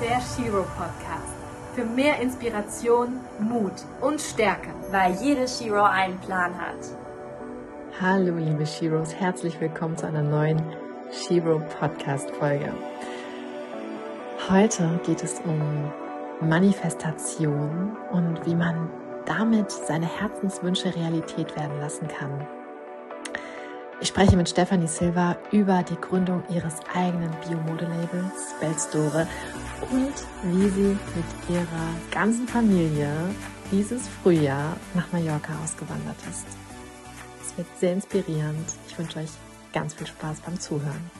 der Shiro Podcast. Für mehr Inspiration, Mut und Stärke. Weil jede Shiro einen Plan hat. Hallo liebe Shiros, herzlich willkommen zu einer neuen Shiro Podcast Folge. Heute geht es um Manifestation und wie man damit seine Herzenswünsche Realität werden lassen kann. Ich spreche mit Stephanie Silva über die Gründung ihres eigenen Biomodelabels Belstore und wie sie mit ihrer ganzen Familie dieses Frühjahr nach Mallorca ausgewandert ist. Es wird sehr inspirierend. Ich wünsche euch ganz viel Spaß beim Zuhören.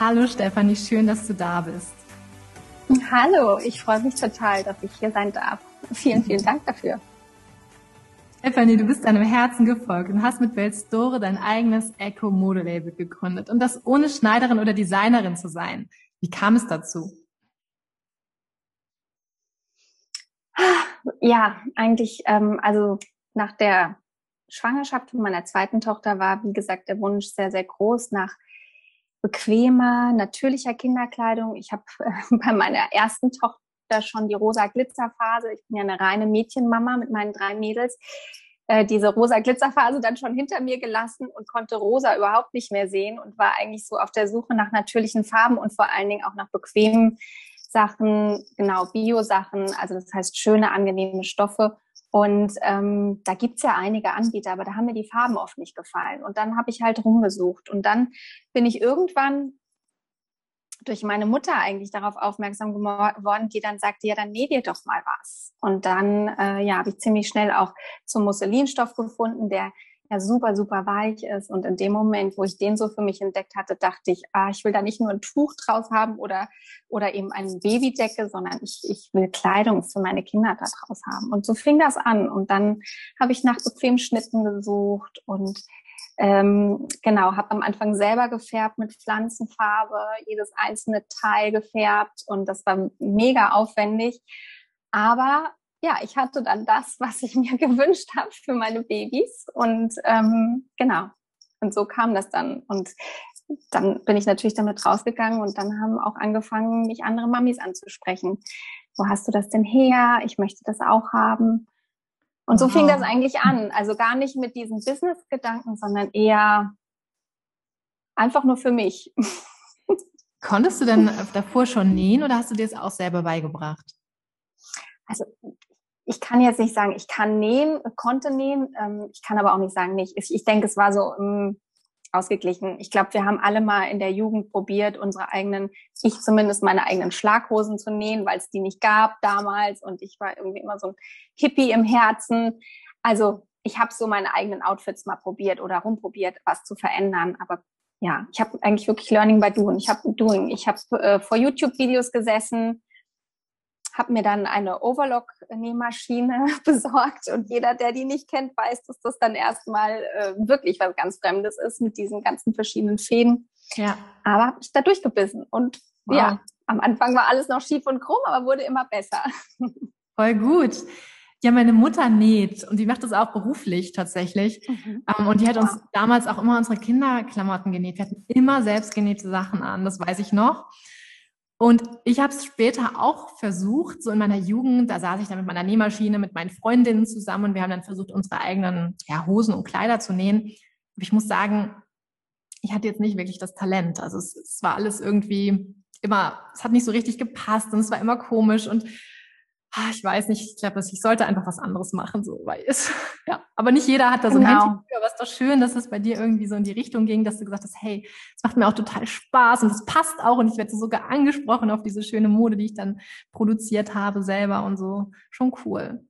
Hallo Stefanie, schön, dass du da bist. Hallo, ich freue mich total, dass ich hier sein darf. Vielen, vielen Dank dafür. Stephanie, du bist deinem Herzen gefolgt und hast mit Belstore dein eigenes Eco-Modelabel gegründet. Und das ohne Schneiderin oder Designerin zu sein. Wie kam es dazu? Ja, eigentlich, ähm, also nach der Schwangerschaft von meiner zweiten Tochter war, wie gesagt, der Wunsch sehr, sehr groß nach bequemer, natürlicher Kinderkleidung. Ich habe äh, bei meiner ersten Tochter schon die rosa Glitzerphase. Ich bin ja eine reine Mädchenmama mit meinen drei Mädels. Äh, diese rosa Glitzerphase dann schon hinter mir gelassen und konnte rosa überhaupt nicht mehr sehen und war eigentlich so auf der Suche nach natürlichen Farben und vor allen Dingen auch nach bequemen Sachen, genau, Bio-Sachen, also das heißt schöne, angenehme Stoffe. Und ähm, da gibt's ja einige Anbieter, aber da haben mir die Farben oft nicht gefallen. Und dann habe ich halt rumgesucht. Und dann bin ich irgendwann durch meine Mutter eigentlich darauf aufmerksam geworden, die dann sagte, ja, dann näh dir doch mal was. Und dann äh, ja, habe ich ziemlich schnell auch zum Musselinstoff gefunden, der ja super, super weich ist. Und in dem Moment, wo ich den so für mich entdeckt hatte, dachte ich, ah, ich will da nicht nur ein Tuch draus haben oder, oder eben eine Babydecke, sondern ich, ich will Kleidung für meine Kinder da draus haben. Und so fing das an. Und dann habe ich nach bequemen Schnitten gesucht und ähm, genau, habe am Anfang selber gefärbt mit Pflanzenfarbe, jedes einzelne Teil gefärbt und das war mega aufwendig. Aber ja, ich hatte dann das, was ich mir gewünscht habe für meine Babys und ähm, genau. Und so kam das dann. Und dann bin ich natürlich damit rausgegangen und dann haben auch angefangen, mich andere Mamis anzusprechen. Wo hast du das denn her? Ich möchte das auch haben. Und so fing das eigentlich an. Also gar nicht mit diesen Business-Gedanken, sondern eher einfach nur für mich. Konntest du denn davor schon nähen oder hast du dir das auch selber beigebracht? Also ich kann jetzt nicht sagen, ich kann nähen, konnte nähen. Ähm, ich kann aber auch nicht sagen, nicht. Ich, denke, es war so ähm, ausgeglichen. Ich glaube, wir haben alle mal in der Jugend probiert, unsere eigenen, ich zumindest meine eigenen Schlaghosen zu nähen, weil es die nicht gab damals. Und ich war irgendwie immer so ein Hippie im Herzen. Also ich habe so meine eigenen Outfits mal probiert oder rumprobiert, was zu verändern. Aber ja, ich habe eigentlich wirklich Learning by Doing. Ich habe Doing. Ich habe äh, vor YouTube-Videos gesessen habe mir dann eine Overlock-Nähmaschine besorgt und jeder, der die nicht kennt, weiß, dass das dann erstmal äh, wirklich was ganz Fremdes ist mit diesen ganzen verschiedenen Fäden. Ja. Aber habe ich da durchgebissen und wow. ja, am Anfang war alles noch schief und krumm, aber wurde immer besser. Voll gut. Ja, meine Mutter näht und die macht das auch beruflich tatsächlich. Mhm. Um, ähm, und die hat uns damals auch immer unsere Kinderklamotten genäht. Wir hatten immer selbstgenähte Sachen an, das weiß ich noch. Und ich habe es später auch versucht, so in meiner Jugend, da saß ich dann mit meiner Nähmaschine, mit meinen Freundinnen zusammen und wir haben dann versucht, unsere eigenen ja, Hosen und Kleider zu nähen. Aber ich muss sagen, ich hatte jetzt nicht wirklich das Talent. Also es, es war alles irgendwie immer, es hat nicht so richtig gepasst und es war immer komisch und ich weiß nicht, ich glaube, ich sollte einfach was anderes machen, so, weil es, ja, aber nicht jeder hat da so ein genau. Händchen für, aber es ist doch schön, dass es bei dir irgendwie so in die Richtung ging, dass du gesagt hast, hey, es macht mir auch total Spaß und es passt auch und ich werde sogar angesprochen auf diese schöne Mode, die ich dann produziert habe selber und so, schon cool.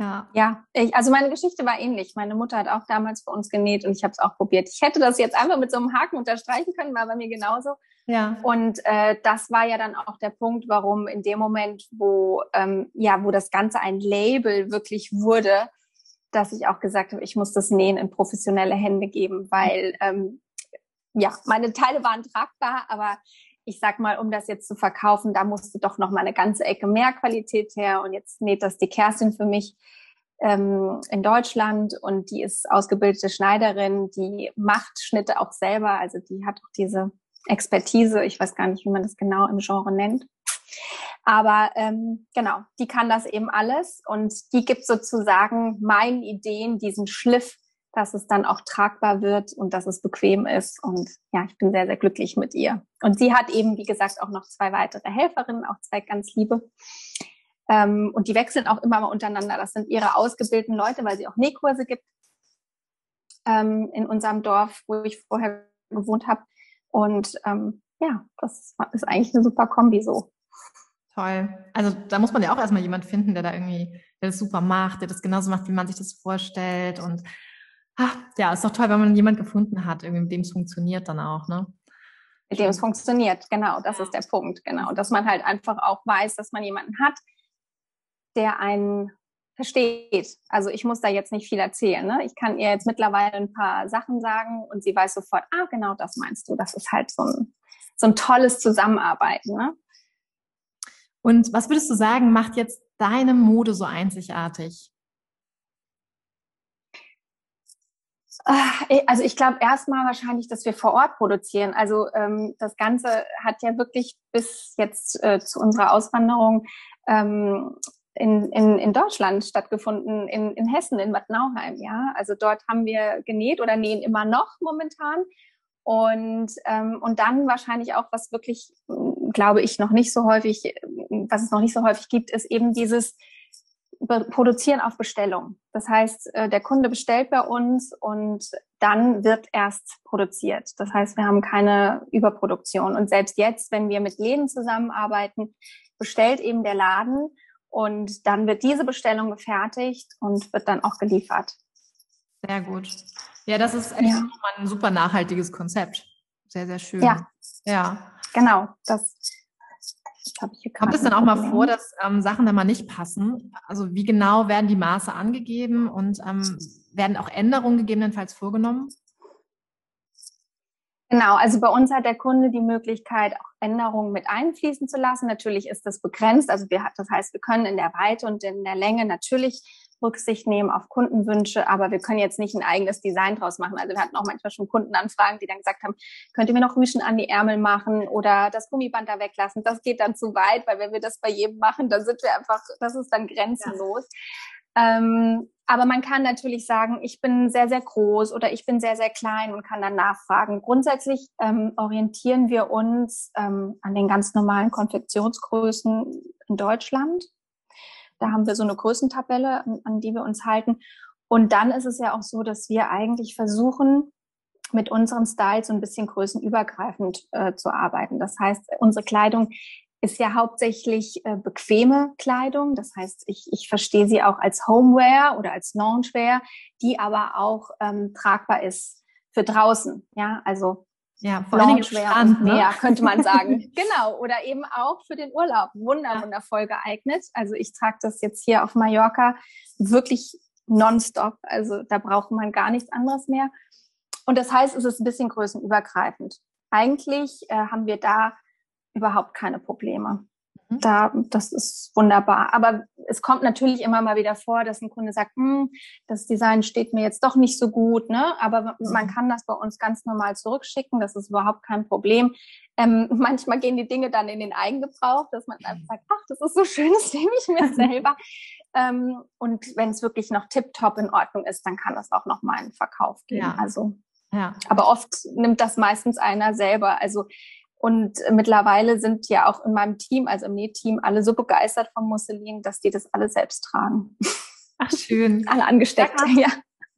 Ja, ja ich, also meine Geschichte war ähnlich. Meine Mutter hat auch damals für uns genäht und ich habe es auch probiert. Ich hätte das jetzt einfach mit so einem Haken unterstreichen können, war bei mir genauso. Ja. Und äh, das war ja dann auch der Punkt, warum in dem Moment, wo ähm, ja, wo das Ganze ein Label wirklich wurde, dass ich auch gesagt habe, ich muss das Nähen in professionelle Hände geben, weil ähm, ja, meine Teile waren tragbar, aber ich sag mal, um das jetzt zu verkaufen, da musste doch noch mal eine ganze Ecke mehr Qualität her. Und jetzt näht das die Kerstin für mich ähm, in Deutschland und die ist ausgebildete Schneiderin, die macht Schnitte auch selber, also die hat auch diese Expertise, ich weiß gar nicht, wie man das genau im Genre nennt. Aber ähm, genau, die kann das eben alles und die gibt sozusagen meinen Ideen diesen Schliff, dass es dann auch tragbar wird und dass es bequem ist. Und ja, ich bin sehr, sehr glücklich mit ihr. Und sie hat eben, wie gesagt, auch noch zwei weitere Helferinnen, auch zwei ganz liebe. Ähm, und die wechseln auch immer mal untereinander. Das sind ihre ausgebildeten Leute, weil sie auch Nähkurse gibt ähm, in unserem Dorf, wo ich vorher gewohnt habe. Und ähm, ja, das ist eigentlich eine super Kombi so. Toll. Also da muss man ja auch erstmal jemand finden, der da irgendwie, der das super macht, der das genauso macht, wie man sich das vorstellt. Und ach, ja, ist doch toll, wenn man jemand gefunden hat, irgendwie, mit dem es funktioniert dann auch, ne? Mit dem es funktioniert, genau, das ist der Punkt, genau. Dass man halt einfach auch weiß, dass man jemanden hat, der einen versteht. Also ich muss da jetzt nicht viel erzählen. Ne? Ich kann ihr jetzt mittlerweile ein paar Sachen sagen und sie weiß sofort, ah, genau das meinst du. Das ist halt so ein, so ein tolles Zusammenarbeiten. Ne? Und was würdest du sagen, macht jetzt deine Mode so einzigartig? Ah, also ich glaube erstmal wahrscheinlich, dass wir vor Ort produzieren. Also ähm, das Ganze hat ja wirklich bis jetzt äh, zu unserer Auswanderung ähm, in, in, in Deutschland stattgefunden, in, in Hessen, in Bad Nauheim. Ja, also dort haben wir genäht oder nähen immer noch momentan. Und, ähm, und dann wahrscheinlich auch, was wirklich, glaube ich, noch nicht so häufig, was es noch nicht so häufig gibt, ist eben dieses Produzieren auf Bestellung. Das heißt, äh, der Kunde bestellt bei uns und dann wird erst produziert. Das heißt, wir haben keine Überproduktion. Und selbst jetzt, wenn wir mit Läden zusammenarbeiten, bestellt eben der Laden und dann wird diese Bestellung gefertigt und wird dann auch geliefert. Sehr gut. Ja, das ist echt ja. ein super nachhaltiges Konzept. Sehr, sehr schön. Ja. Ja. Genau. Das, das ich hier Kommt es dann auch mal vor, dass ähm, Sachen dann mal nicht passen? Also wie genau werden die Maße angegeben und ähm, werden auch Änderungen gegebenenfalls vorgenommen? Genau, also bei uns hat der Kunde die Möglichkeit, auch Änderungen mit einfließen zu lassen. Natürlich ist das begrenzt. Also wir, das heißt, wir können in der Weite und in der Länge natürlich Rücksicht nehmen auf Kundenwünsche, aber wir können jetzt nicht ein eigenes Design draus machen. Also wir hatten auch manchmal schon Kundenanfragen, die dann gesagt haben, könnt ihr mir noch Rüschen an die Ärmel machen oder das Gummiband da weglassen. Das geht dann zu weit, weil wenn wir das bei jedem machen, dann sind wir einfach, das ist dann grenzenlos. Ja. Ähm, aber man kann natürlich sagen, ich bin sehr, sehr groß oder ich bin sehr, sehr klein und kann dann nachfragen. Grundsätzlich ähm, orientieren wir uns ähm, an den ganz normalen Konfektionsgrößen in Deutschland. Da haben wir so eine Größentabelle, an, an die wir uns halten. Und dann ist es ja auch so, dass wir eigentlich versuchen, mit unseren Styles so ein bisschen größenübergreifend äh, zu arbeiten. Das heißt, unsere Kleidung ist ja hauptsächlich äh, bequeme Kleidung. Das heißt, ich, ich verstehe sie auch als Homeware oder als Loungewear, die aber auch ähm, tragbar ist für draußen. Ja, also ja, vor allem Strand, ne? mehr, könnte man sagen. genau. Oder eben auch für den Urlaub. Wunder, wundervoll geeignet. Also ich trage das jetzt hier auf Mallorca wirklich nonstop. Also da braucht man gar nichts anderes mehr. Und das heißt, es ist ein bisschen größenübergreifend. Eigentlich äh, haben wir da überhaupt keine Probleme. Mhm. Da, das ist wunderbar. Aber es kommt natürlich immer mal wieder vor, dass ein Kunde sagt, hm, das Design steht mir jetzt doch nicht so gut, ne? Aber mhm. man kann das bei uns ganz normal zurückschicken. Das ist überhaupt kein Problem. Ähm, manchmal gehen die Dinge dann in den Eigengebrauch, dass man einfach sagt, ach, das ist so schön, das nehme ich mir selber. ähm, und wenn es wirklich noch tiptop in Ordnung ist, dann kann das auch noch mal in Verkauf gehen. Ja. Also, ja. Aber oft nimmt das meistens einer selber. Also und mittlerweile sind ja auch in meinem Team, also im Nähteam, alle so begeistert vom Musselin, dass die das alle selbst tragen. Ach, schön. alle angesteckt, ja. ja.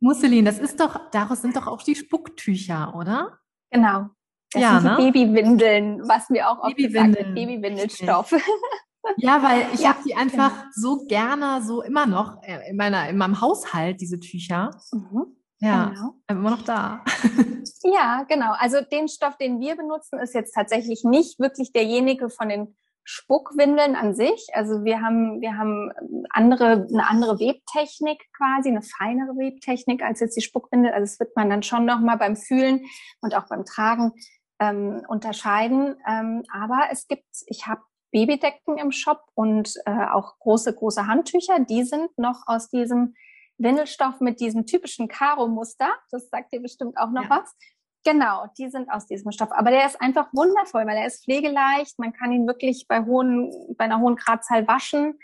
Musselin, das ist doch, daraus sind doch auch die Spucktücher, oder? Genau. Das ja, sind ne? Babywindeln, was mir auch oft gesagt wird, Babywindelstoff. Ja, weil ich ja, habe die einfach genau. so gerne, so immer noch äh, in meiner, in meinem Haushalt, diese Tücher. Mhm. Ja, genau. immer noch da. ja, genau. Also den Stoff, den wir benutzen, ist jetzt tatsächlich nicht wirklich derjenige von den Spuckwindeln an sich. Also wir haben, wir haben andere, eine andere Webtechnik quasi, eine feinere Webtechnik als jetzt die Spuckwindel. Also das wird man dann schon nochmal beim Fühlen und auch beim Tragen ähm, unterscheiden. Ähm, aber es gibt, ich habe Babydecken im Shop und äh, auch große, große Handtücher. Die sind noch aus diesem Windelstoff mit diesem typischen Karo-Muster. Das sagt dir bestimmt auch noch ja. was. Genau, die sind aus diesem Stoff. Aber der ist einfach wundervoll, weil er ist pflegeleicht. Man kann ihn wirklich bei hohen, bei einer hohen Gradzahl waschen.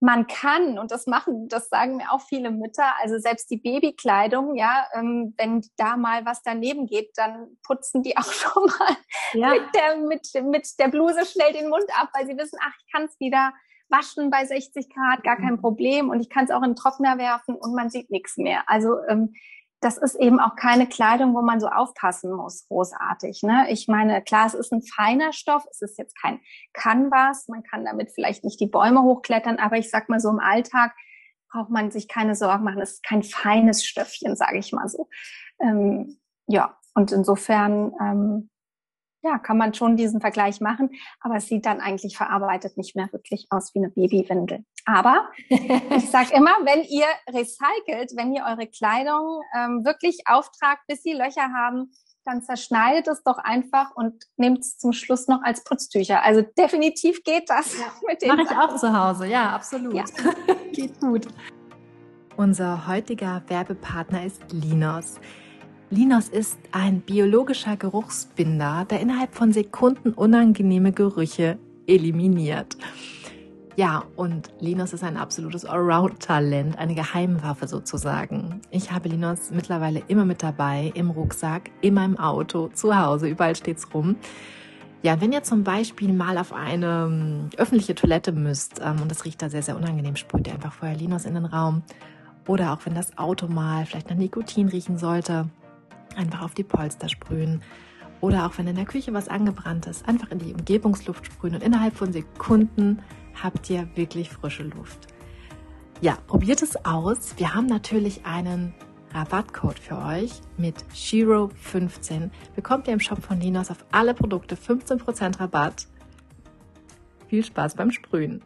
Man kann, und das machen, das sagen mir auch viele Mütter, also selbst die Babykleidung, ja, ähm, wenn da mal was daneben geht, dann putzen die auch schon mal ja. mit, der, mit, mit der Bluse schnell den Mund ab, weil sie wissen, ach, ich kann es wieder waschen bei 60 Grad, gar kein mhm. Problem. Und ich kann es auch in den Trockner werfen und man sieht nichts mehr. Also ähm, das ist eben auch keine Kleidung, wo man so aufpassen muss, großartig. Ne? Ich meine, klar, es ist ein feiner Stoff, es ist jetzt kein Canvas, man kann damit vielleicht nicht die Bäume hochklettern, aber ich sag mal so im Alltag braucht man sich keine Sorgen machen. Es ist kein feines Stöffchen, sage ich mal so. Ähm, ja, und insofern ähm, ja, kann man schon diesen Vergleich machen, aber es sieht dann eigentlich verarbeitet nicht mehr wirklich aus wie eine Babywindel. Aber ich sage immer, wenn ihr recycelt, wenn ihr eure Kleidung ähm, wirklich auftragt, bis sie Löcher haben, dann zerschneidet es doch einfach und nehmt es zum Schluss noch als Putztücher. Also definitiv geht das. Ja, mit Mache ich auch zu Hause, ja, absolut. Ja. geht gut. Unser heutiger Werbepartner ist Linos. Linos ist ein biologischer Geruchsbinder, der innerhalb von Sekunden unangenehme Gerüche eliminiert. Ja, und Linos ist ein absolutes Allround-Talent, eine Geheimwaffe sozusagen. Ich habe Linos mittlerweile immer mit dabei, im Rucksack, immer im Auto, zu Hause, überall steht's rum. Ja, wenn ihr zum Beispiel mal auf eine ähm, öffentliche Toilette müsst ähm, und das riecht da sehr, sehr unangenehm, sprüht ihr einfach vorher Linos in den Raum. Oder auch wenn das Auto mal vielleicht nach Nikotin riechen sollte, einfach auf die Polster sprühen. Oder auch wenn in der Küche was angebrannt ist, einfach in die Umgebungsluft sprühen und innerhalb von Sekunden habt ihr wirklich frische Luft. Ja, probiert es aus. Wir haben natürlich einen Rabattcode für euch mit Shiro15. Bekommt ihr im Shop von Linos auf alle Produkte 15% Rabatt. Viel Spaß beim Sprühen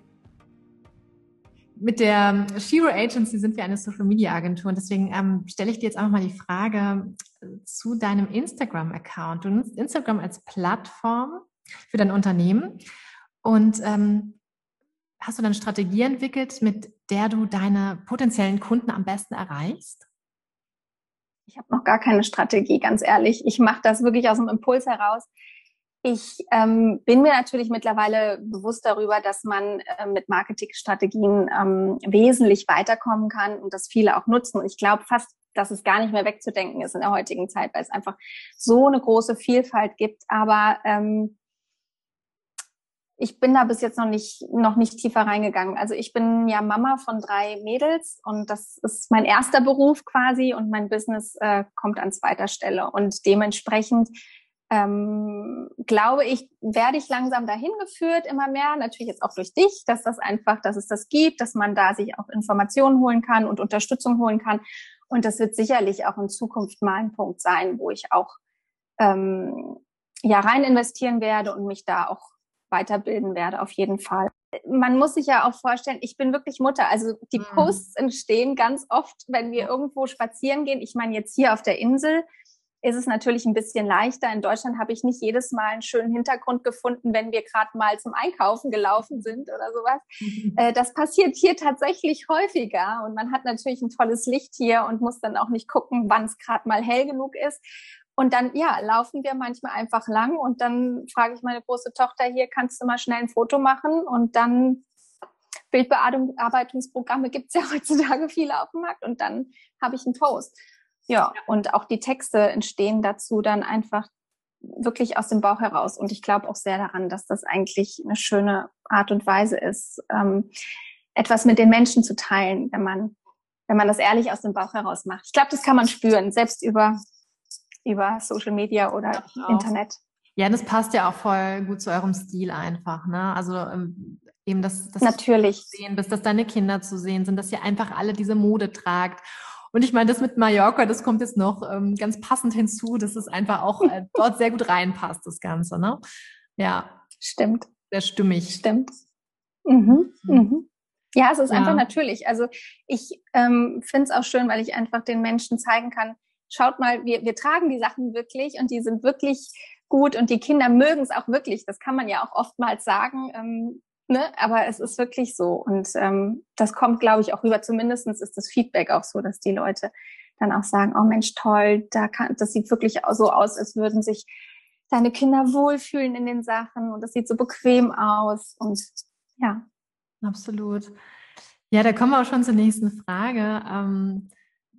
mit der Shiro Agency sind wir eine Social Media Agentur und deswegen ähm, stelle ich dir jetzt einfach mal die Frage zu deinem Instagram-Account. Du nutzt Instagram als Plattform für dein Unternehmen und ähm, hast du dann Strategie entwickelt, mit der du deine potenziellen Kunden am besten erreichst? Ich habe noch gar keine Strategie, ganz ehrlich. Ich mache das wirklich aus dem Impuls heraus. Ich ähm, bin mir natürlich mittlerweile bewusst darüber, dass man äh, mit Marketingstrategien ähm, wesentlich weiterkommen kann und dass viele auch nutzen. Und ich glaube fast, dass es gar nicht mehr wegzudenken ist in der heutigen Zeit, weil es einfach so eine große Vielfalt gibt. Aber ähm, ich bin da bis jetzt noch nicht, noch nicht tiefer reingegangen. Also ich bin ja Mama von drei Mädels und das ist mein erster Beruf quasi und mein Business äh, kommt an zweiter Stelle. Und dementsprechend ähm, glaube ich, werde ich langsam dahin geführt, immer mehr, natürlich jetzt auch durch dich, dass das einfach, dass es das gibt, dass man da sich auch Informationen holen kann und Unterstützung holen kann. Und das wird sicherlich auch in Zukunft mal ein Punkt sein, wo ich auch ähm, ja rein investieren werde und mich da auch weiterbilden werde, auf jeden Fall. Man muss sich ja auch vorstellen, ich bin wirklich Mutter. Also die mhm. Posts entstehen ganz oft, wenn wir irgendwo spazieren gehen. Ich meine jetzt hier auf der Insel ist es natürlich ein bisschen leichter. In Deutschland habe ich nicht jedes Mal einen schönen Hintergrund gefunden, wenn wir gerade mal zum Einkaufen gelaufen sind oder sowas. Mhm. Äh, das passiert hier tatsächlich häufiger und man hat natürlich ein tolles Licht hier und muss dann auch nicht gucken, wann es gerade mal hell genug ist. Und dann, ja, laufen wir manchmal einfach lang und dann frage ich meine große Tochter hier, kannst du mal schnell ein Foto machen? Und dann Bildbearbeitungsprogramme gibt es ja heutzutage viele auf dem Markt und dann habe ich einen Post. Ja, und auch die Texte entstehen dazu dann einfach wirklich aus dem Bauch heraus. Und ich glaube auch sehr daran, dass das eigentlich eine schöne Art und Weise ist, ähm, etwas mit den Menschen zu teilen, wenn man, wenn man das ehrlich aus dem Bauch heraus macht. Ich glaube, das kann man spüren, selbst über, über Social Media oder Internet. Ja, das passt ja auch voll gut zu eurem Stil einfach, ne? Also ähm, eben das, das Natürlich. sehen, bis dass deine Kinder zu sehen sind, dass ihr einfach alle diese Mode tragt und ich meine, das mit Mallorca, das kommt jetzt noch ähm, ganz passend hinzu, dass es einfach auch äh, dort sehr gut reinpasst, das Ganze, ne? Ja. Stimmt. Sehr stimmig. Stimmt. Mhm. Mhm. mhm. Ja, es ist ja. einfach natürlich. Also ich ähm, finde es auch schön, weil ich einfach den Menschen zeigen kann, schaut mal, wir, wir tragen die Sachen wirklich und die sind wirklich gut und die Kinder mögen es auch wirklich. Das kann man ja auch oftmals sagen. Ähm, Ne? Aber es ist wirklich so. Und ähm, das kommt, glaube ich, auch rüber. Zumindestens ist das Feedback auch so, dass die Leute dann auch sagen, oh Mensch, toll, da kann, das sieht wirklich so aus, als würden sich deine Kinder wohlfühlen in den Sachen und das sieht so bequem aus und ja. Absolut. Ja, da kommen wir auch schon zur nächsten Frage. Ähm,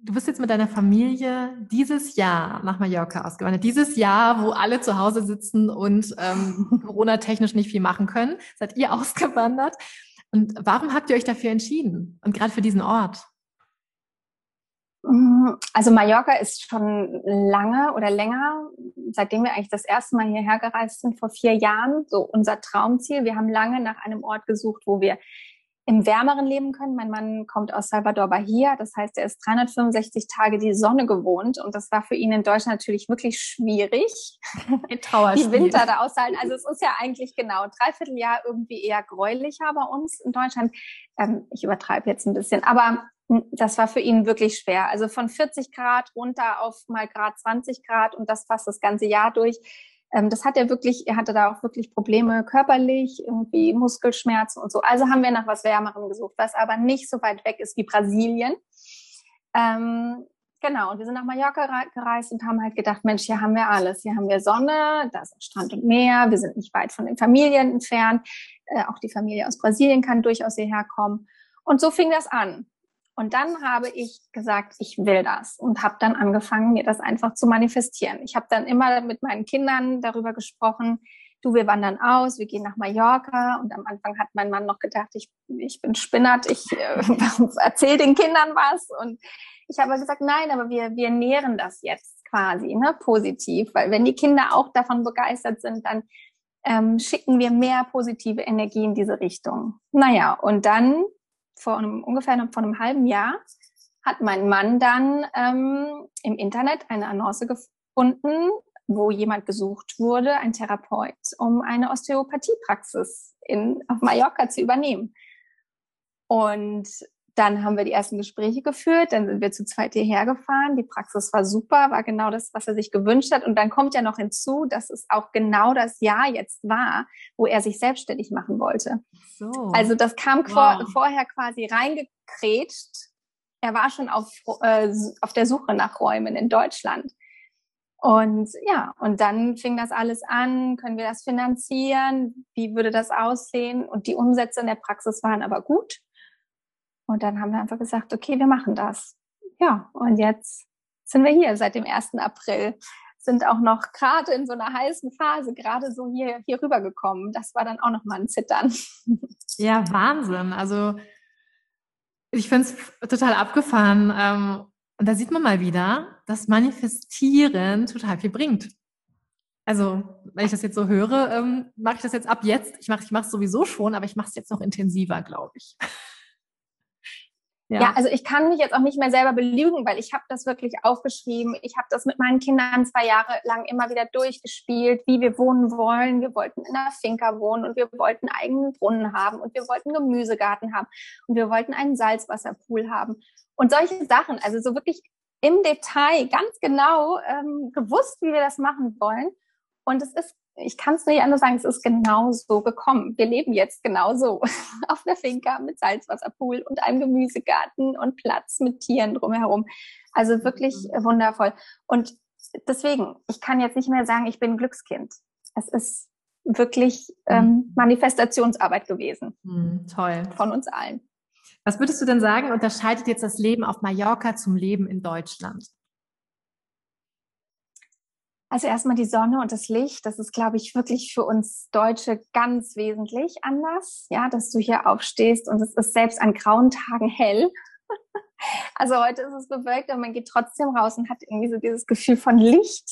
du bist jetzt mit deiner Familie dieses Jahr nach Mallorca ausgewandert. Dieses Jahr, wo alle zu Hause sitzen und ähm, Corona-technisch nicht viel machen können, seid ihr ausgewandert. Und warum habt ihr euch dafür entschieden? Und gerade für diesen Ort? Mm, also Mallorca ist schon lange oder länger, seitdem wir eigentlich das erste Mal hierher gereist sind, vor vier Jahren, so unser Traumziel. Wir haben lange nach einem Ort gesucht, wo wir im Wärmeren leben können. Mein Mann kommt aus Salvador Bahia, das heißt, er ist 365 Tage die Sonne gewohnt und das war für ihn in Deutschland natürlich wirklich schwierig, die Winter da auszuhalten. Also es ist ja eigentlich genau dreiviertel Jahr irgendwie eher gräulicher bei uns in Deutschland. Ähm, ich übertreibe jetzt ein bisschen, aber hm, das war für ihn wirklich schwer. Also von 40 Grad runter auf mal Grad 20 Grad und das fast das ganze Jahr durch ähm, das hat er wirklich, er hatte da auch wirklich Probleme körperlich, irgendwie Muskelschmerzen und so. Also haben wir nach was Wärmerem gesucht, was aber nicht so weit weg ist wie Brasilien. Ähm, genau, und wir sind nach Mallorca gereist und haben halt gedacht, Mensch, hier haben wir alles. Hier haben wir Sonne, da ist Strand und Meer, wir sind nicht weit von den Familien entfernt. Äh, auch die Familie aus Brasilien kann durchaus hierher kommen. Und so fing das an. Und dann habe ich gesagt, ich will das und habe dann angefangen, mir das einfach zu manifestieren. Ich habe dann immer mit meinen Kindern darüber gesprochen, du, wir wandern aus, wir gehen nach Mallorca. Und am Anfang hat mein Mann noch gedacht, ich, ich bin Spinnert, ich äh, erzähle den Kindern was. Und ich habe gesagt, nein, aber wir, wir nähren das jetzt quasi ne, positiv, weil wenn die Kinder auch davon begeistert sind, dann ähm, schicken wir mehr positive Energie in diese Richtung. Naja, und dann vor einem, ungefähr vor einem halben Jahr hat mein Mann dann ähm, im Internet eine Annonce gefunden, wo jemand gesucht wurde, ein Therapeut, um eine Osteopathiepraxis in, auf Mallorca zu übernehmen. Und dann haben wir die ersten Gespräche geführt, dann sind wir zu zweit hierher gefahren. Die Praxis war super, war genau das, was er sich gewünscht hat. Und dann kommt ja noch hinzu, dass es auch genau das Jahr jetzt war, wo er sich selbstständig machen wollte. So. Also das kam wow. vor, vorher quasi reingekrätscht. Er war schon auf, äh, auf der Suche nach Räumen in Deutschland. Und ja, und dann fing das alles an, können wir das finanzieren, wie würde das aussehen? Und die Umsätze in der Praxis waren aber gut. Und dann haben wir einfach gesagt, okay, wir machen das. Ja, und jetzt sind wir hier seit dem 1. April. Sind auch noch gerade in so einer heißen Phase gerade so hier, hier rübergekommen. Das war dann auch noch mal ein Zittern. Ja, Wahnsinn. Also ich finde es total abgefahren. Ähm, und da sieht man mal wieder, dass Manifestieren total viel bringt. Also, wenn ich das jetzt so höre, ähm, mache ich das jetzt ab jetzt. Ich mache ich es sowieso schon, aber ich mache es jetzt noch intensiver, glaube ich. Ja. ja. also ich kann mich jetzt auch nicht mehr selber belügen, weil ich habe das wirklich aufgeschrieben. Ich habe das mit meinen Kindern zwei Jahre lang immer wieder durchgespielt, wie wir wohnen wollen. Wir wollten in einer Finca wohnen und wir wollten einen eigenen Brunnen haben und wir wollten Gemüsegarten haben und wir wollten einen Salzwasserpool haben und solche Sachen. Also so wirklich im Detail ganz genau ähm, gewusst, wie wir das machen wollen. Und es ist ich kann es nicht anders sagen, es ist genau so gekommen. Wir leben jetzt genau so auf der Finca mit Salzwasserpool und einem Gemüsegarten und Platz mit Tieren drumherum. Also wirklich mhm. wundervoll. Und deswegen, ich kann jetzt nicht mehr sagen, ich bin ein Glückskind. Es ist wirklich ähm, mhm. Manifestationsarbeit gewesen. Mhm, toll. Von uns allen. Was würdest du denn sagen, unterscheidet jetzt das Leben auf Mallorca zum Leben in Deutschland? Also erstmal die Sonne und das Licht, das ist, glaube ich, wirklich für uns Deutsche ganz wesentlich anders. Ja, dass du hier aufstehst und es ist selbst an grauen Tagen hell. Also heute ist es bewölkt, aber man geht trotzdem raus und hat irgendwie so dieses Gefühl von Licht.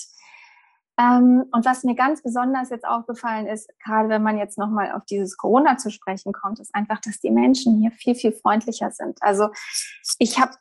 Ähm, und was mir ganz besonders jetzt aufgefallen ist, gerade wenn man jetzt nochmal auf dieses Corona zu sprechen kommt, ist einfach, dass die Menschen hier viel, viel freundlicher sind. Also ich habe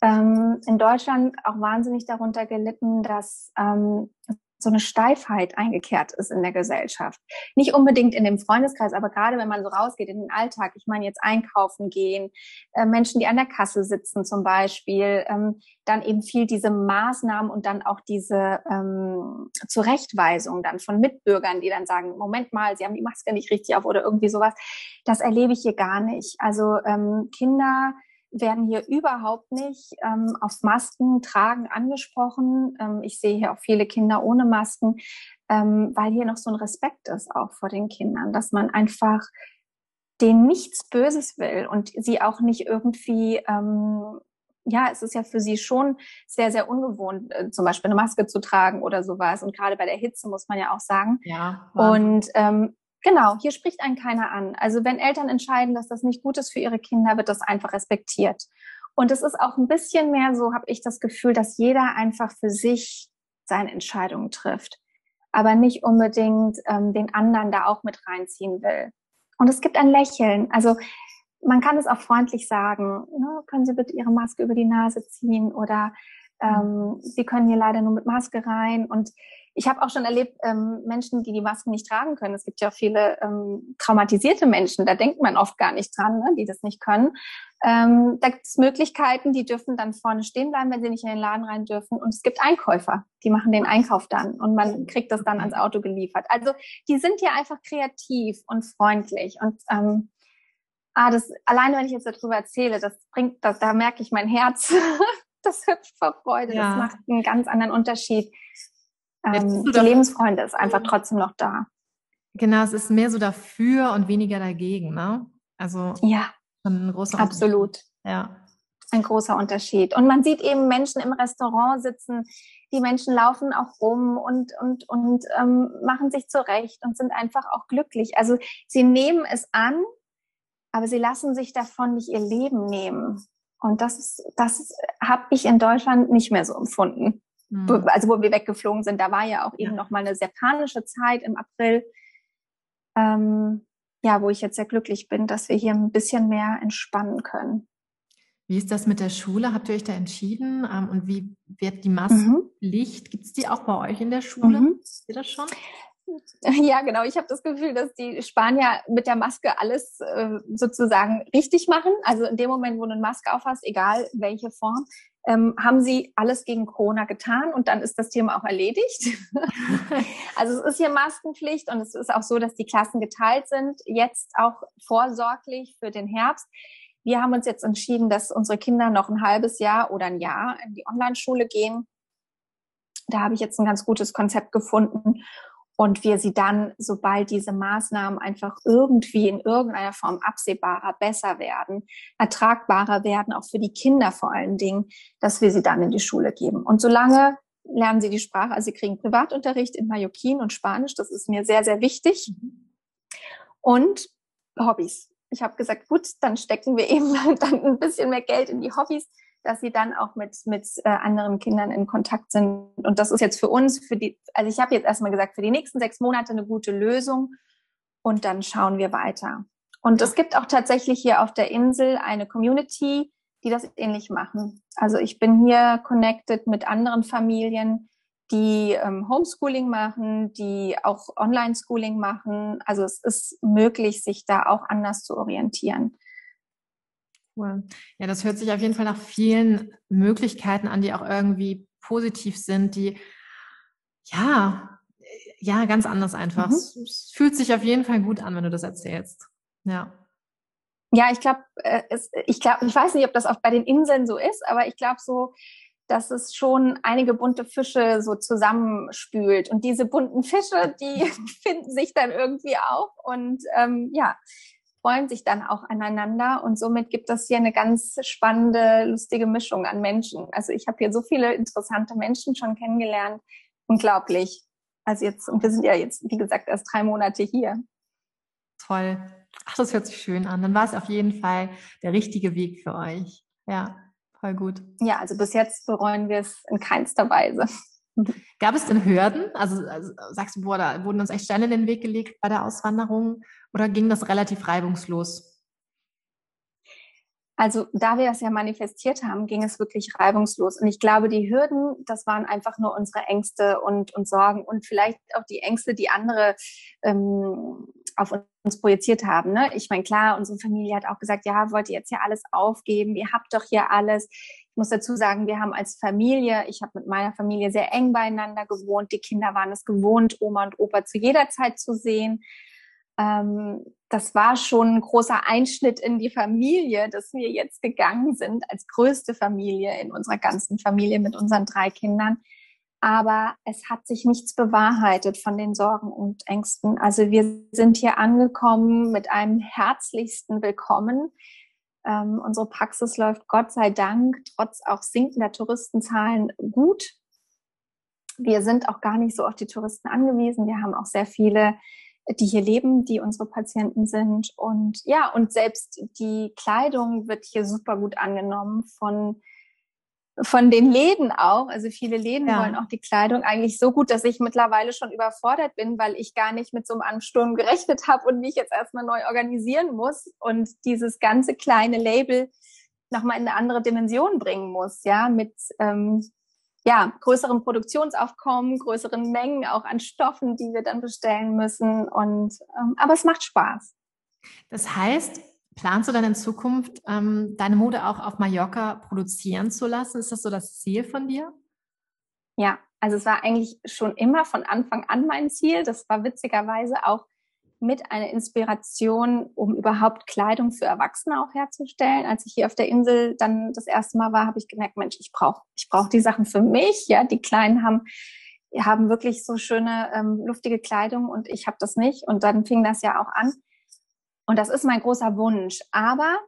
ähm, in Deutschland auch wahnsinnig darunter gelitten, dass ähm, so eine Steifheit eingekehrt ist in der Gesellschaft. Nicht unbedingt in dem Freundeskreis, aber gerade wenn man so rausgeht in den Alltag, ich meine jetzt einkaufen gehen, äh, Menschen, die an der Kasse sitzen zum Beispiel, ähm, dann eben viel diese Maßnahmen und dann auch diese ähm, Zurechtweisung dann von Mitbürgern, die dann sagen, Moment mal, Sie haben die Maske nicht richtig auf oder irgendwie sowas. Das erlebe ich hier gar nicht. Also ähm, Kinder werden hier überhaupt nicht ähm, auf Masken tragen angesprochen. Ähm, ich sehe hier auch viele Kinder ohne Masken, ähm, weil hier noch so ein Respekt ist auch vor den Kindern, dass man einfach denen nichts Böses will und sie auch nicht irgendwie ähm, ja, es ist ja für sie schon sehr, sehr ungewohnt, äh, zum Beispiel eine Maske zu tragen oder sowas. Und gerade bei der Hitze muss man ja auch sagen. Ja. Und ähm, genau, hier spricht einen keiner an. Also wenn Eltern entscheiden, dass das nicht gut ist für ihre Kinder, wird das einfach respektiert. Und es ist auch ein bisschen mehr so, habe ich das Gefühl, dass jeder einfach für sich seine Entscheidungen trifft, aber nicht unbedingt ähm, den anderen da auch mit reinziehen will. Und es gibt ein Lächeln. Also man kann es auch freundlich sagen, ne, können Sie bitte Ihre Maske über die Nase ziehen oder ähm, Sie können hier leider nur mit Maske rein. Und ich habe auch schon erlebt, ähm, Menschen, die die Masken nicht tragen können. Es gibt ja auch viele ähm, traumatisierte Menschen, da denkt man oft gar nicht dran, ne, die das nicht können. Ähm, da gibt es Möglichkeiten, die dürfen dann vorne stehen bleiben, wenn sie nicht in den Laden rein dürfen. Und es gibt Einkäufer, die machen den Einkauf dann und man kriegt das dann ans Auto geliefert. Also die sind ja einfach kreativ und freundlich und ähm, ah, das, alleine wenn ich jetzt darüber erzähle, das bringt, das, da merke ich mein Herz, das hüpft vor Freude, ja. das macht einen ganz anderen Unterschied. Ähm, die Lebensfreunde ist einfach trotzdem noch da. Genau, es ist mehr so dafür und weniger dagegen, ne? Also ja, ein großer absolut. Ja, ein großer Unterschied. Und man sieht eben Menschen im Restaurant sitzen, die Menschen laufen auch rum und, und, und ähm, machen sich zurecht und sind einfach auch glücklich. Also sie nehmen es an, aber sie lassen sich davon nicht ihr Leben nehmen. Und das ist, das habe ich in Deutschland nicht mehr so empfunden. Mhm. Also wo wir weggeflogen sind, da war ja auch eben noch mal eine sehr panische Zeit im April. Ähm, ja, wo ich jetzt sehr glücklich bin, dass wir hier ein bisschen mehr entspannen können. Wie ist das mit der Schule? Habt ihr euch da entschieden? Ähm, und wie wird die Maskenpflicht? Mhm. Gibt es die auch bei euch in der Schule? Mhm. Wisst ihr das schon? Ja, genau. Ich habe das Gefühl, dass die Spanier mit der Maske alles äh, sozusagen richtig machen. Also in dem Moment, wo du eine Maske aufhast, egal welche Form, ähm, haben sie alles gegen Corona getan und dann ist das Thema auch erledigt. also es ist hier Maskenpflicht und es ist auch so, dass die Klassen geteilt sind, jetzt auch vorsorglich für den Herbst. Wir haben uns jetzt entschieden, dass unsere Kinder noch ein halbes Jahr oder ein Jahr in die Online-Schule gehen. Da habe ich jetzt ein ganz gutes Konzept gefunden und wir sie dann, sobald diese Maßnahmen einfach irgendwie in irgendeiner Form absehbarer, besser werden, ertragbarer werden, auch für die Kinder vor allen Dingen, dass wir sie dann in die Schule geben. Und solange lernen sie die Sprache, also sie kriegen Privatunterricht in Mallorquin und Spanisch, das ist mir sehr, sehr wichtig. Und Hobbys. Ich habe gesagt, gut, dann stecken wir eben dann ein bisschen mehr Geld in die Hobbys, dass sie dann auch mit, mit äh, anderen Kindern in Kontakt sind. Und das ist jetzt für uns, für die, also ich habe jetzt erstmal gesagt, für die nächsten sechs Monate eine gute Lösung und dann schauen wir weiter. Und es gibt auch tatsächlich hier auf der Insel eine Community, die das ähnlich machen. Also ich bin hier connected mit anderen Familien, die ähm, Homeschooling machen, die auch Online-Schooling machen. Also es ist möglich, sich da auch anders zu orientieren. Cool. Ja, das hört sich auf jeden Fall nach vielen Möglichkeiten an, die auch irgendwie positiv sind, die ja, ja, ganz anders einfach. Mhm. Es fühlt sich auf jeden Fall gut an, wenn du das erzählst. Ja. Ja, ich glaube, äh, ich glaube, ich weiß nicht, ob das auch bei den Inseln so ist, aber ich glaube so, dass es schon einige bunte Fische so zusammenspült. Und diese bunten Fische, die finden sich dann irgendwie auch. Und ähm, ja, freuen sich dann auch aneinander und somit gibt es hier eine ganz spannende, lustige Mischung an Menschen. Also ich habe hier so viele interessante Menschen schon kennengelernt. Unglaublich. Also jetzt, und wir sind ja jetzt, wie gesagt, erst drei Monate hier. Toll. Ach, das hört sich schön an. Dann war es auf jeden Fall der richtige Weg für euch. Ja, voll gut. Ja, also bis jetzt bereuen wir es in keinster Weise. Gab es denn Hürden? Also, also, sagst du, wurden uns echt Steine in den Weg gelegt bei der Auswanderung oder ging das relativ reibungslos? Also da wir das ja manifestiert haben, ging es wirklich reibungslos. Und ich glaube, die Hürden, das waren einfach nur unsere Ängste und, und Sorgen und vielleicht auch die Ängste, die andere ähm, auf uns projiziert haben. Ne? Ich meine, klar, unsere Familie hat auch gesagt, ja, wollt ihr jetzt hier alles aufgeben? Ihr habt doch hier alles muss dazu sagen, wir haben als Familie, ich habe mit meiner Familie sehr eng beieinander gewohnt. Die Kinder waren es gewohnt, Oma und Opa zu jeder Zeit zu sehen. Ähm, das war schon ein großer Einschnitt in die Familie, dass wir jetzt gegangen sind als größte Familie in unserer ganzen Familie mit unseren drei Kindern. Aber es hat sich nichts bewahrheitet von den Sorgen und Ängsten. Also wir sind hier angekommen mit einem herzlichsten Willkommen. Ähm, unsere Praxis läuft Gott sei Dank trotz auch sinkender Touristenzahlen gut. Wir sind auch gar nicht so auf die Touristen angewiesen. Wir haben auch sehr viele die hier leben, die unsere Patienten sind. Und ja, und selbst die Kleidung wird hier super gut angenommen von von den Läden auch. Also viele Läden ja. wollen auch die Kleidung eigentlich so gut, dass ich mittlerweile schon überfordert bin, weil ich gar nicht mit so einem Ansturm gerechnet habe und mich jetzt erstmal neu organisieren muss und dieses ganze kleine Label nochmal in eine andere Dimension bringen muss, ja, mit ähm, ja, größeren Produktionsaufkommen, größeren Mengen auch an Stoffen, die wir dann bestellen müssen. Und ähm, aber es macht Spaß. Das heißt, planst du dann in Zukunft ähm, deine Mode auch auf Mallorca produzieren zu lassen? Ist das so das Ziel von dir? Ja, also es war eigentlich schon immer von Anfang an mein Ziel. Das war witzigerweise auch mit einer Inspiration, um überhaupt Kleidung für Erwachsene auch herzustellen. Als ich hier auf der Insel dann das erste Mal war, habe ich gemerkt, Mensch, ich brauche ich brauch die Sachen für mich. Ja, die Kleinen haben haben wirklich so schöne ähm, luftige Kleidung und ich habe das nicht. Und dann fing das ja auch an. Und das ist mein großer Wunsch. Aber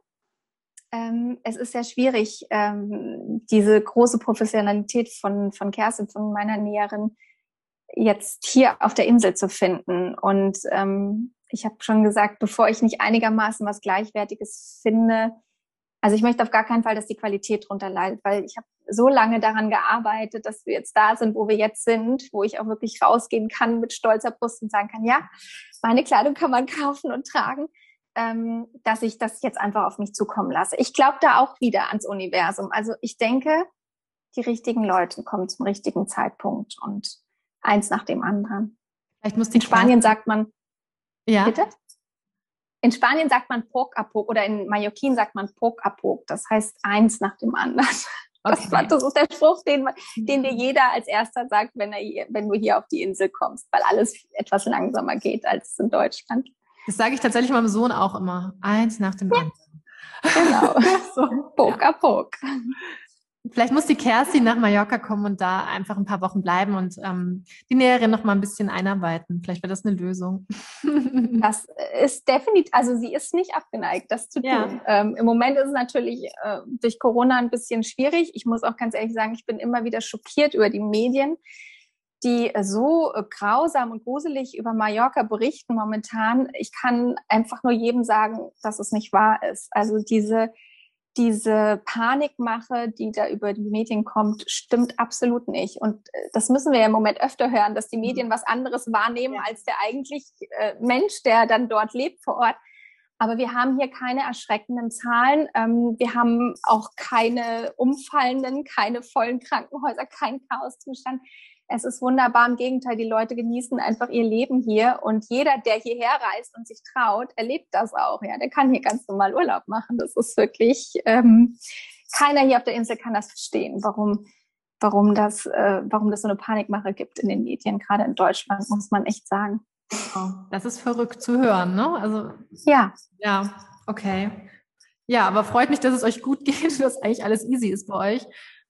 ähm, es ist sehr schwierig, ähm, diese große Professionalität von, von Kerstin, von meiner Näherin, jetzt hier auf der Insel zu finden. Und ähm, ich habe schon gesagt, bevor ich nicht einigermaßen was Gleichwertiges finde, also ich möchte auf gar keinen Fall, dass die Qualität drunter leidet, weil ich habe so lange daran gearbeitet, dass wir jetzt da sind, wo wir jetzt sind, wo ich auch wirklich rausgehen kann mit stolzer Brust und sagen kann, ja, meine Kleidung kann man kaufen und tragen, ähm, dass ich das jetzt einfach auf mich zukommen lasse. Ich glaube da auch wieder ans Universum. Also ich denke, die richtigen Leute kommen zum richtigen Zeitpunkt und eins nach dem anderen. Vielleicht muss in Spanien sagt man, ja. bitte? In Spanien sagt man Pok a Pok oder in Mallorquin sagt man Pok a Pok. Das heißt eins nach dem anderen. Okay. Das, das, ist der Spruch, den, den dir jeder als erster sagt, wenn, er, wenn du hier auf die Insel kommst, weil alles etwas langsamer geht als in Deutschland. Das sage ich tatsächlich meinem Sohn auch immer. Eins nach dem anderen. Genau. so, Pok a Pok. Vielleicht muss die Kerstin nach Mallorca kommen und da einfach ein paar Wochen bleiben und ähm, die Näherin noch mal ein bisschen einarbeiten. Vielleicht wäre das eine Lösung. das ist definitiv, also sie ist nicht abgeneigt, das zu tun. Ja. Ähm, Im Moment ist es natürlich äh, durch Corona ein bisschen schwierig. Ich muss auch ganz ehrlich sagen, ich bin immer wieder schockiert über die Medien, die so äh, grausam und gruselig über Mallorca berichten momentan. Ich kann einfach nur jedem sagen, dass es nicht wahr ist. Also diese diese Panikmache, die da über die Medien kommt, stimmt absolut nicht. Und äh, das müssen wir ja im Moment öfter hören, dass die mhm. Medien was anderes wahrnehmen ja. als der eigentlich äh, Mensch, der dann dort lebt vor Ort. Aber wir haben hier keine erschreckenden Zahlen. Ähm, wir haben auch keine umfallenden, keine vollen Krankenhäuser, kein Chaoszustand es ist wunderbar. Im Gegenteil, die Leute genießen einfach ihr Leben hier und jeder, der hierher reist und sich traut, erlebt das auch. Ja, der kann hier ganz normal Urlaub machen. Das ist wirklich ähm, keiner hier auf der Insel kann das verstehen, warum warum das äh, warum das so eine Panikmache gibt in den Medien, gerade in Deutschland muss man echt sagen. Das ist verrückt zu hören, ne? Also ja, ja, okay. Ja, aber freut mich, dass es euch gut geht, dass eigentlich alles easy ist bei euch.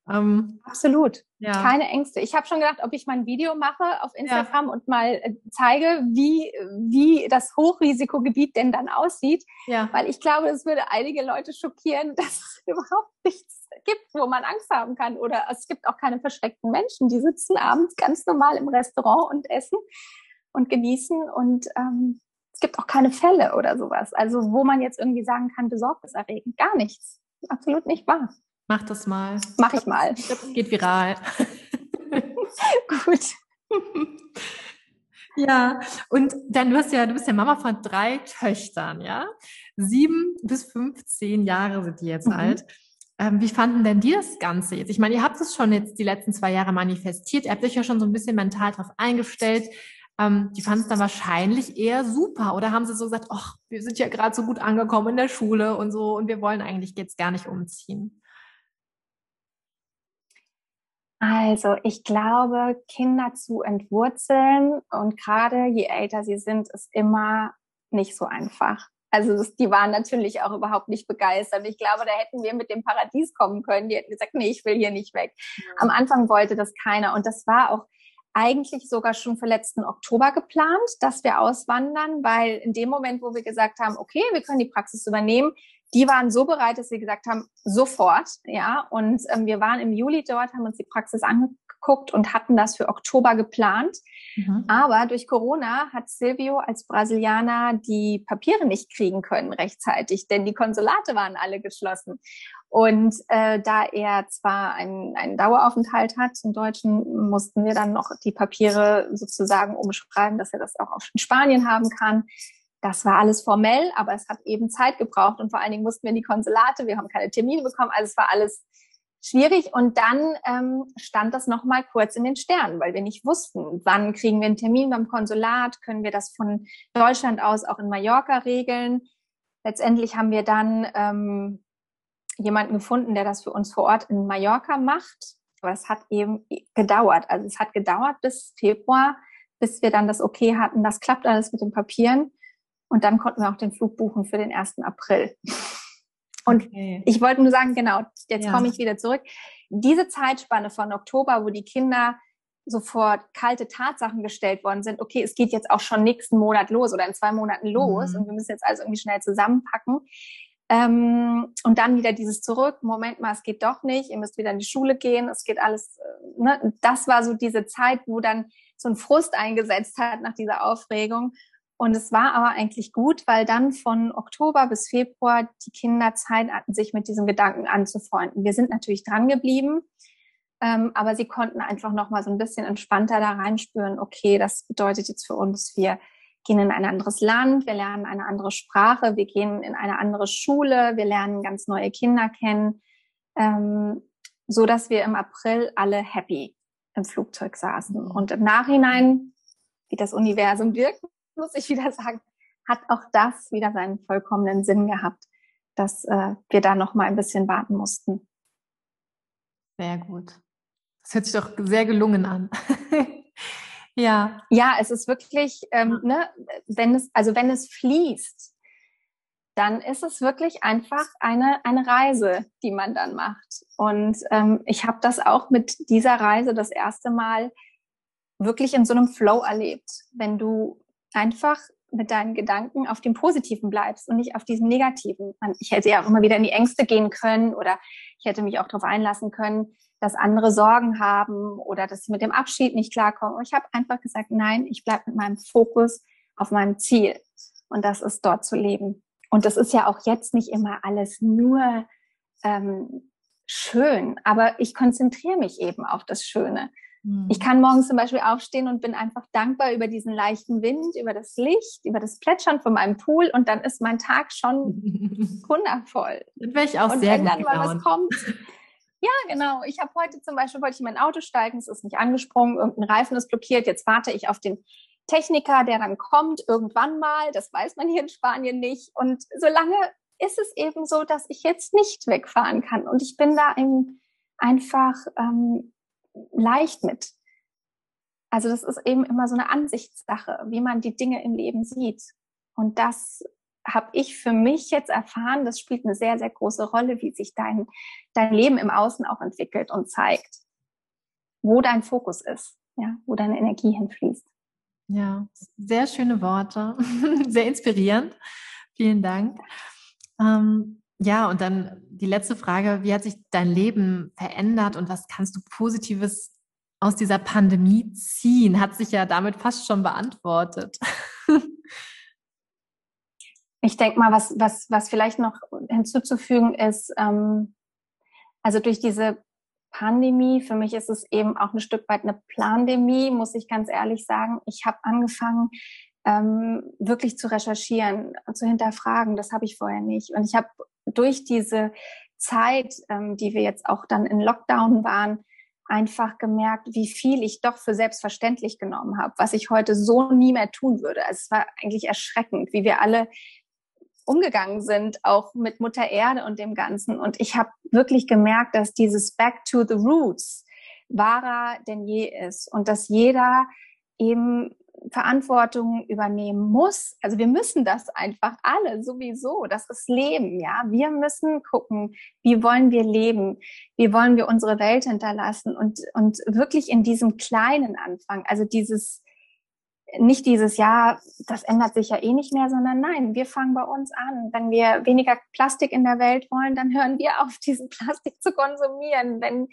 Ähm, Absolut. Ja. Keine Ängste. Ich habe schon gedacht, ob ich mal ein Video mache auf Instagram ja. und mal äh, zeige, wie, wie das Hochrisikogebiet denn dann aussieht. Ja. Weil ich glaube, es würde einige Leute schockieren, dass es überhaupt nichts gibt, wo man Angst haben kann. Oder es gibt auch keine verschreckten Menschen. Die sitzen abends ganz normal im Restaurant und essen und genießen. Und ähm, es gibt auch keine Fälle oder sowas. Also wo man jetzt irgendwie sagen kann, besorgniserregend. Gar nichts. Absolut nicht wahr. Mach das mal. Mach ich mal. Geht viral. Gut. Ja, und dann du hast ja, du bist ja Mama von drei Töchtern, ja? Sieben bis 15 Jahre sind die jetzt mhm. alt. Ähm, wie fanden denn die das Ganze jetzt? Ich meine, ihr habt es schon jetzt die letzten zwei Jahre manifestiert. Ihr habt euch ja schon so ein bisschen mental darauf eingestellt. Ähm, die fanden es dann wahrscheinlich eher super. Oder haben sie so gesagt, ach, wir sind ja gerade so gut angekommen in der Schule und so und wir wollen eigentlich jetzt gar nicht umziehen? Also ich glaube, Kinder zu entwurzeln und gerade je älter sie sind, ist immer nicht so einfach. Also das, die waren natürlich auch überhaupt nicht begeistert. Ich glaube, da hätten wir mit dem Paradies kommen können. Die hätten gesagt, nee, ich will hier nicht weg. Am Anfang wollte das keiner. Und das war auch eigentlich sogar schon für letzten Oktober geplant, dass wir auswandern, weil in dem Moment, wo wir gesagt haben, okay, wir können die Praxis übernehmen, die waren so bereit, dass sie gesagt haben, sofort, ja. Und ähm, wir waren im Juli dort, haben uns die Praxis angeguckt und hatten das für Oktober geplant. Mhm. Aber durch Corona hat Silvio als Brasilianer die Papiere nicht kriegen können rechtzeitig, denn die Konsulate waren alle geschlossen. Und äh, da er zwar einen, einen Daueraufenthalt hat im Deutschen, mussten wir dann noch die Papiere sozusagen umschreiben, dass er das auch in Spanien haben kann. Das war alles formell, aber es hat eben Zeit gebraucht und vor allen Dingen mussten wir in die Konsulate, wir haben keine Termine bekommen, also es war alles schwierig. Und dann ähm, stand das nochmal kurz in den Sternen, weil wir nicht wussten, wann kriegen wir einen Termin beim Konsulat, können wir das von Deutschland aus auch in Mallorca regeln. Letztendlich haben wir dann ähm, jemanden gefunden, der das für uns vor Ort in Mallorca macht. Aber es hat eben gedauert. Also es hat gedauert bis Februar, bis wir dann das Okay hatten. Das klappt alles mit den Papieren. Und dann konnten wir auch den Flug buchen für den 1. April. Und okay. ich wollte nur sagen, genau, jetzt ja. komme ich wieder zurück. Diese Zeitspanne von Oktober, wo die Kinder sofort kalte Tatsachen gestellt worden sind, okay, es geht jetzt auch schon nächsten Monat los oder in zwei Monaten los mhm. und wir müssen jetzt also irgendwie schnell zusammenpacken. Ähm, und dann wieder dieses zurück, Moment mal, es geht doch nicht, ihr müsst wieder in die Schule gehen, es geht alles, äh, ne? das war so diese Zeit, wo dann so ein Frust eingesetzt hat nach dieser Aufregung. Und es war aber eigentlich gut, weil dann von Oktober bis Februar die Kinder Zeit hatten, sich mit diesem Gedanken anzufreunden. Wir sind natürlich dran geblieben, ähm, aber sie konnten einfach noch mal so ein bisschen entspannter da reinspüren. Okay, das bedeutet jetzt für uns, wir gehen in ein anderes Land, wir lernen eine andere Sprache, wir gehen in eine andere Schule, wir lernen ganz neue Kinder kennen, ähm, so dass wir im April alle happy im Flugzeug saßen. Und im Nachhinein, wie das Universum wirkt, muss ich wieder sagen, hat auch das wieder seinen vollkommenen Sinn gehabt, dass äh, wir da noch mal ein bisschen warten mussten. Sehr gut. Das hört sich doch sehr gelungen an. ja. Ja, es ist wirklich, ähm, ne, wenn es, also wenn es fließt, dann ist es wirklich einfach eine, eine Reise, die man dann macht. Und ähm, ich habe das auch mit dieser Reise das erste Mal wirklich in so einem Flow erlebt. Wenn du einfach mit deinen Gedanken auf dem Positiven bleibst und nicht auf diesem Negativen. Ich hätte ja auch immer wieder in die Ängste gehen können oder ich hätte mich auch darauf einlassen können, dass andere Sorgen haben oder dass sie mit dem Abschied nicht klarkommen. Und ich habe einfach gesagt, nein, ich bleibe mit meinem Fokus auf meinem Ziel. Und das ist dort zu leben. Und das ist ja auch jetzt nicht immer alles nur ähm, schön, aber ich konzentriere mich eben auf das Schöne. Ich hm. kann morgens zum Beispiel aufstehen und bin einfach dankbar über diesen leichten Wind, über das Licht, über das Plätschern von meinem Pool und dann ist mein Tag schon wundervoll. Dann wäre ich auch und sehr wenn dann mal was kommt. Ja, genau. Ich habe heute zum Beispiel, wollte ich in mein Auto steigen, es ist nicht angesprungen, irgendein Reifen ist blockiert, jetzt warte ich auf den Techniker, der dann kommt, irgendwann mal, das weiß man hier in Spanien nicht. Und solange ist es eben so, dass ich jetzt nicht wegfahren kann. Und ich bin da im, einfach ähm, leicht mit. Also das ist eben immer so eine Ansichtssache, wie man die Dinge im Leben sieht. Und das habe ich für mich jetzt erfahren, das spielt eine sehr, sehr große Rolle, wie sich dein, dein Leben im Außen auch entwickelt und zeigt, wo dein Fokus ist, ja, wo deine Energie hinfließt. Ja, sehr schöne Worte, sehr inspirierend. Vielen Dank. Ähm, ja, und dann die letzte Frage, wie hat sich dein Leben verändert und was kannst du Positives aus dieser Pandemie ziehen? Hat sich ja damit fast schon beantwortet. Ich denke mal, was, was, was vielleicht noch hinzuzufügen ist, ähm, also durch diese Pandemie, für mich ist es eben auch ein Stück weit eine Plandemie, muss ich ganz ehrlich sagen. Ich habe angefangen, ähm, wirklich zu recherchieren, zu hinterfragen. Das habe ich vorher nicht. Und ich habe durch diese Zeit, ähm, die wir jetzt auch dann in Lockdown waren, einfach gemerkt, wie viel ich doch für selbstverständlich genommen habe, was ich heute so nie mehr tun würde. Also es war eigentlich erschreckend, wie wir alle umgegangen sind, auch mit Mutter Erde und dem Ganzen. Und ich habe wirklich gemerkt, dass dieses Back to the Roots wahrer denn je ist und dass jeder eben Verantwortung übernehmen muss. Also wir müssen das einfach alle sowieso. Das ist Leben, ja. Wir müssen gucken, wie wollen wir leben? Wie wollen wir unsere Welt hinterlassen? Und, und wirklich in diesem kleinen Anfang, also dieses, nicht dieses Jahr, das ändert sich ja eh nicht mehr, sondern nein, wir fangen bei uns an. Wenn wir weniger Plastik in der Welt wollen, dann hören wir auf, diesen Plastik zu konsumieren. Wenn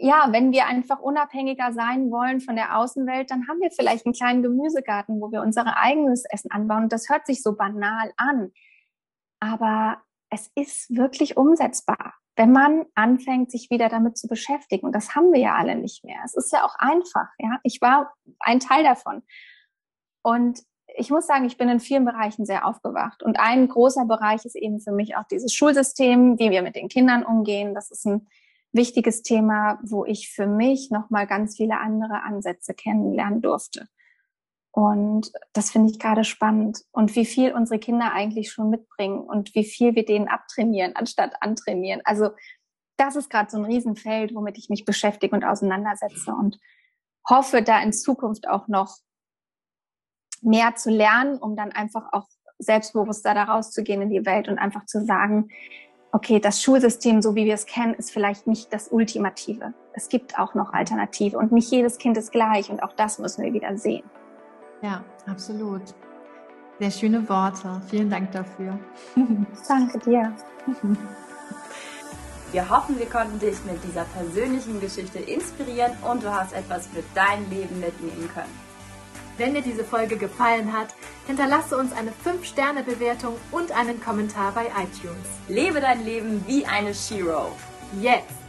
ja, wenn wir einfach unabhängiger sein wollen von der Außenwelt, dann haben wir vielleicht einen kleinen Gemüsegarten, wo wir unser eigenes Essen anbauen. Und das hört sich so banal an. Aber es ist wirklich umsetzbar, wenn man anfängt, sich wieder damit zu beschäftigen. Und das haben wir ja alle nicht mehr. Es ist ja auch einfach. Ja, ich war ein Teil davon. Und ich muss sagen, ich bin in vielen Bereichen sehr aufgewacht. Und ein großer Bereich ist eben für mich auch dieses Schulsystem, wie wir mit den Kindern umgehen. Das ist ein wichtiges Thema, wo ich für mich noch mal ganz viele andere Ansätze kennenlernen durfte. Und das finde ich gerade spannend. Und wie viel unsere Kinder eigentlich schon mitbringen und wie viel wir denen abtrainieren, anstatt antrainieren. Also das ist gerade so ein Riesenfeld, womit ich mich beschäftige und auseinandersetze und hoffe, da in Zukunft auch noch mehr zu lernen, um dann einfach auch selbstbewusster da rauszugehen in die Welt und einfach zu sagen, okay, das Schulsystem, so wie wir es kennen, ist vielleicht nicht das Ultimative. Es gibt auch noch Alternative und nicht jedes Kind ist gleich und auch das müssen wir wieder sehen. Ja, absolut. Sehr schöne Worte. Vielen Dank dafür. Danke dir. Wir hoffen, wir konnten dich mit dieser persönlichen Geschichte inspirieren und du hast etwas für dein Leben mitnehmen können. Wenn dir diese Folge gefallen hat, hinterlasse uns eine 5-Sterne-Bewertung und einen Kommentar bei iTunes. Lebe dein Leben wie eine Shiro. Jetzt!